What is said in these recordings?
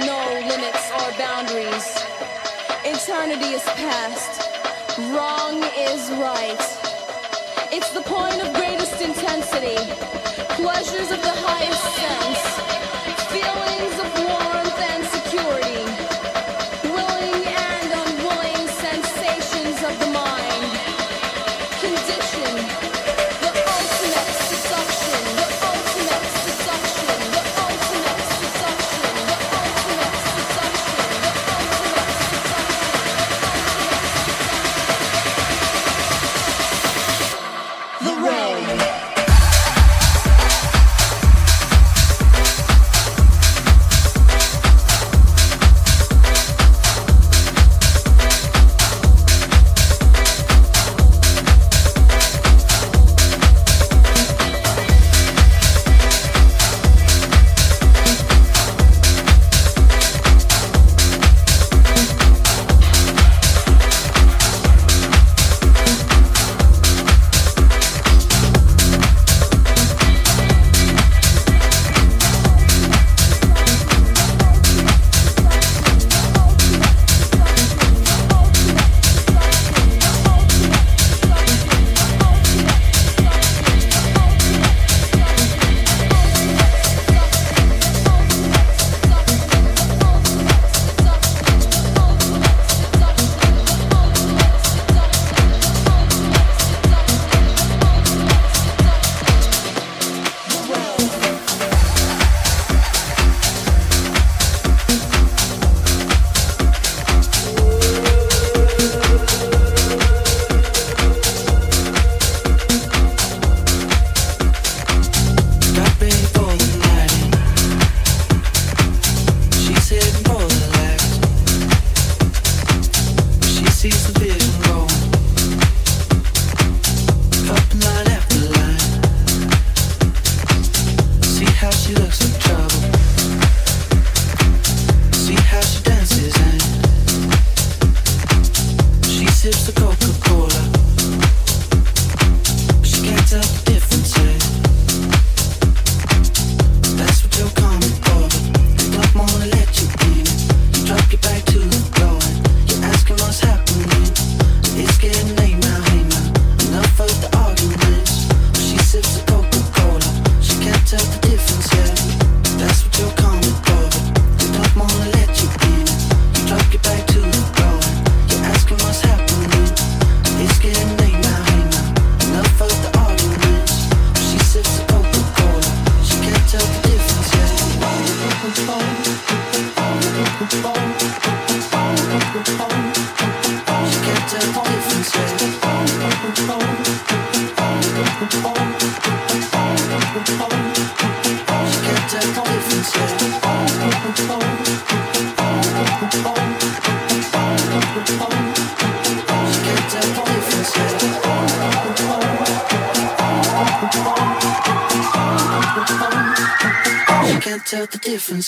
no limits or boundaries. Eternity is past, wrong is right. It's the point of greatest intensity, pleasures of the highest sense, feelings of warmth and security.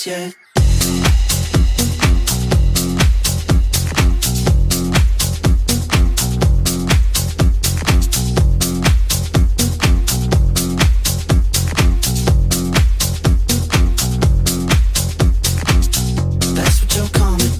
That's what you're coming.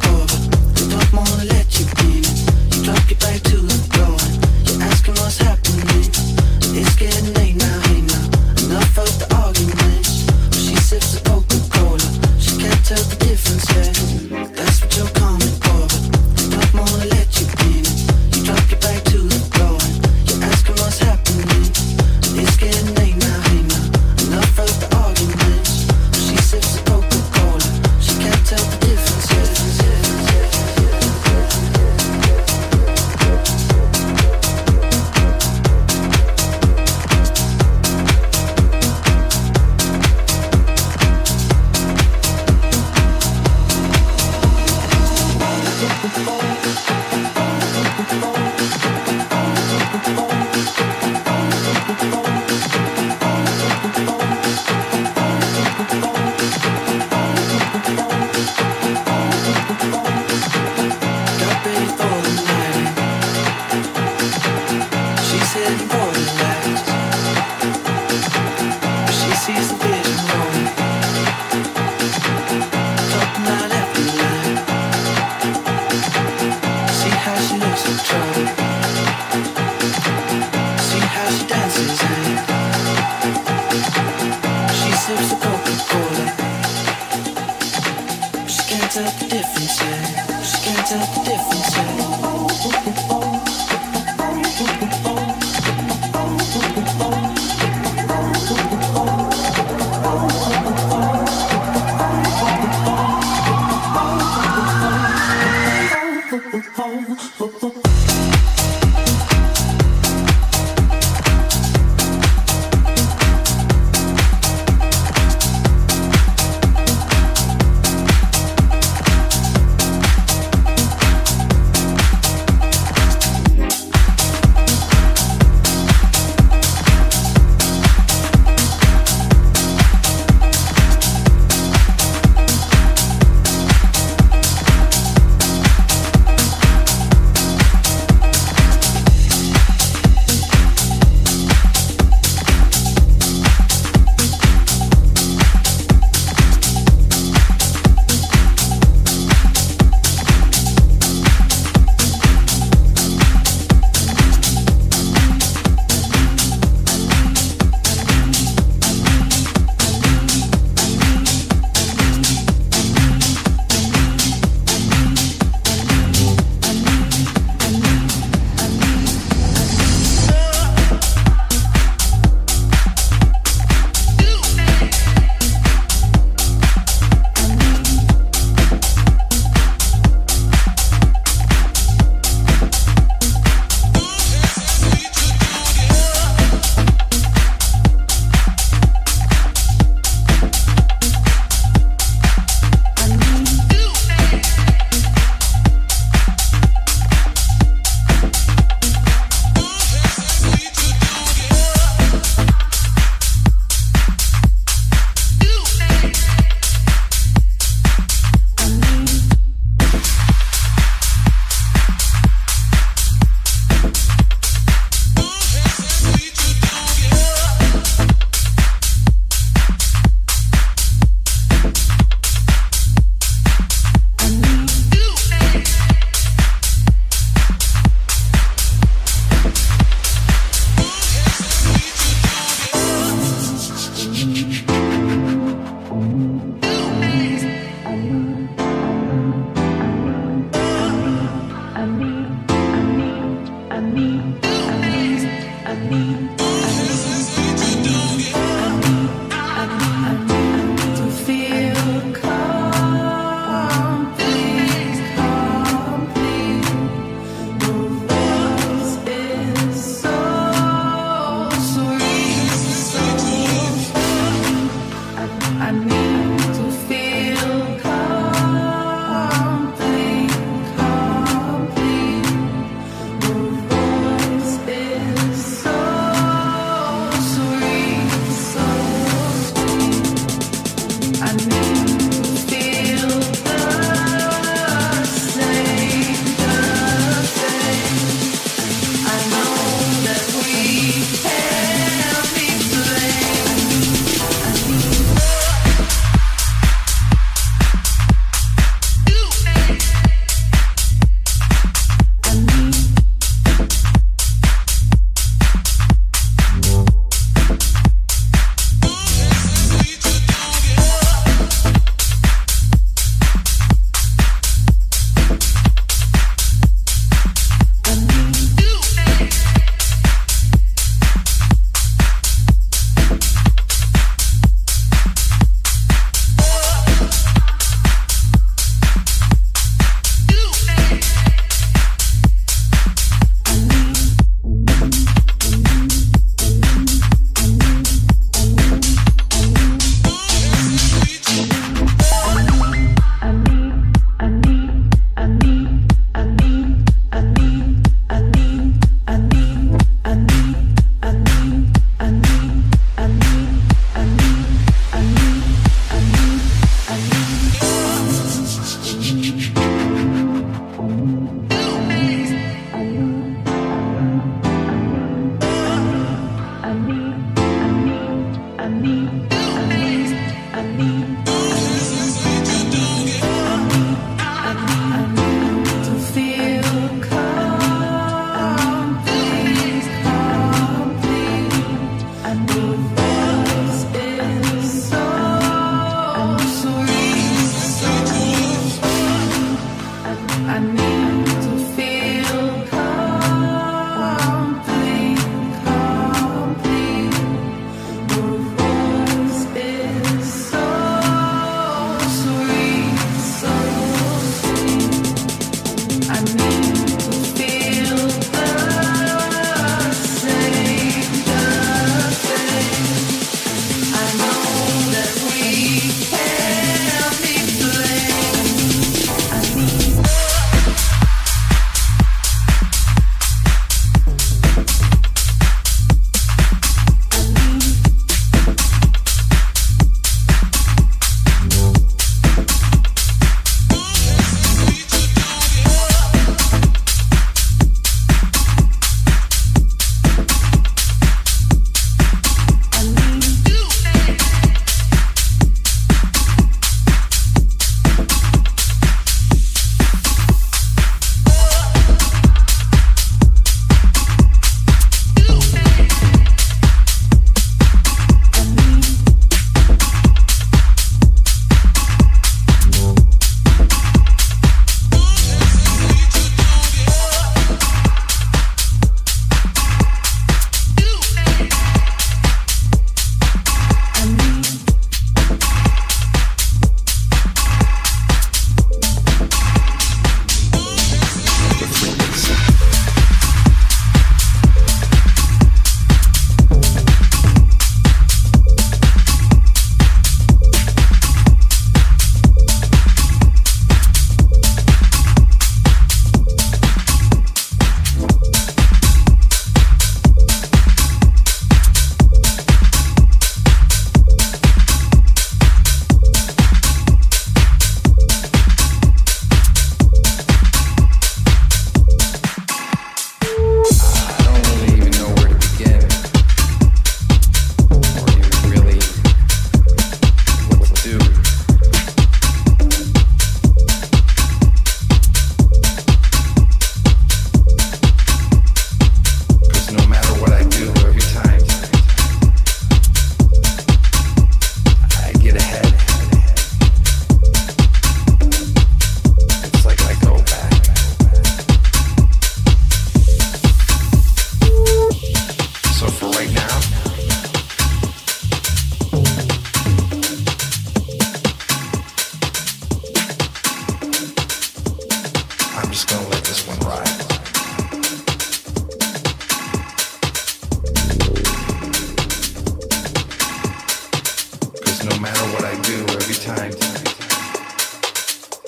no matter what I do, every time.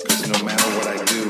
Cause no matter what I do,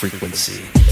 frequency.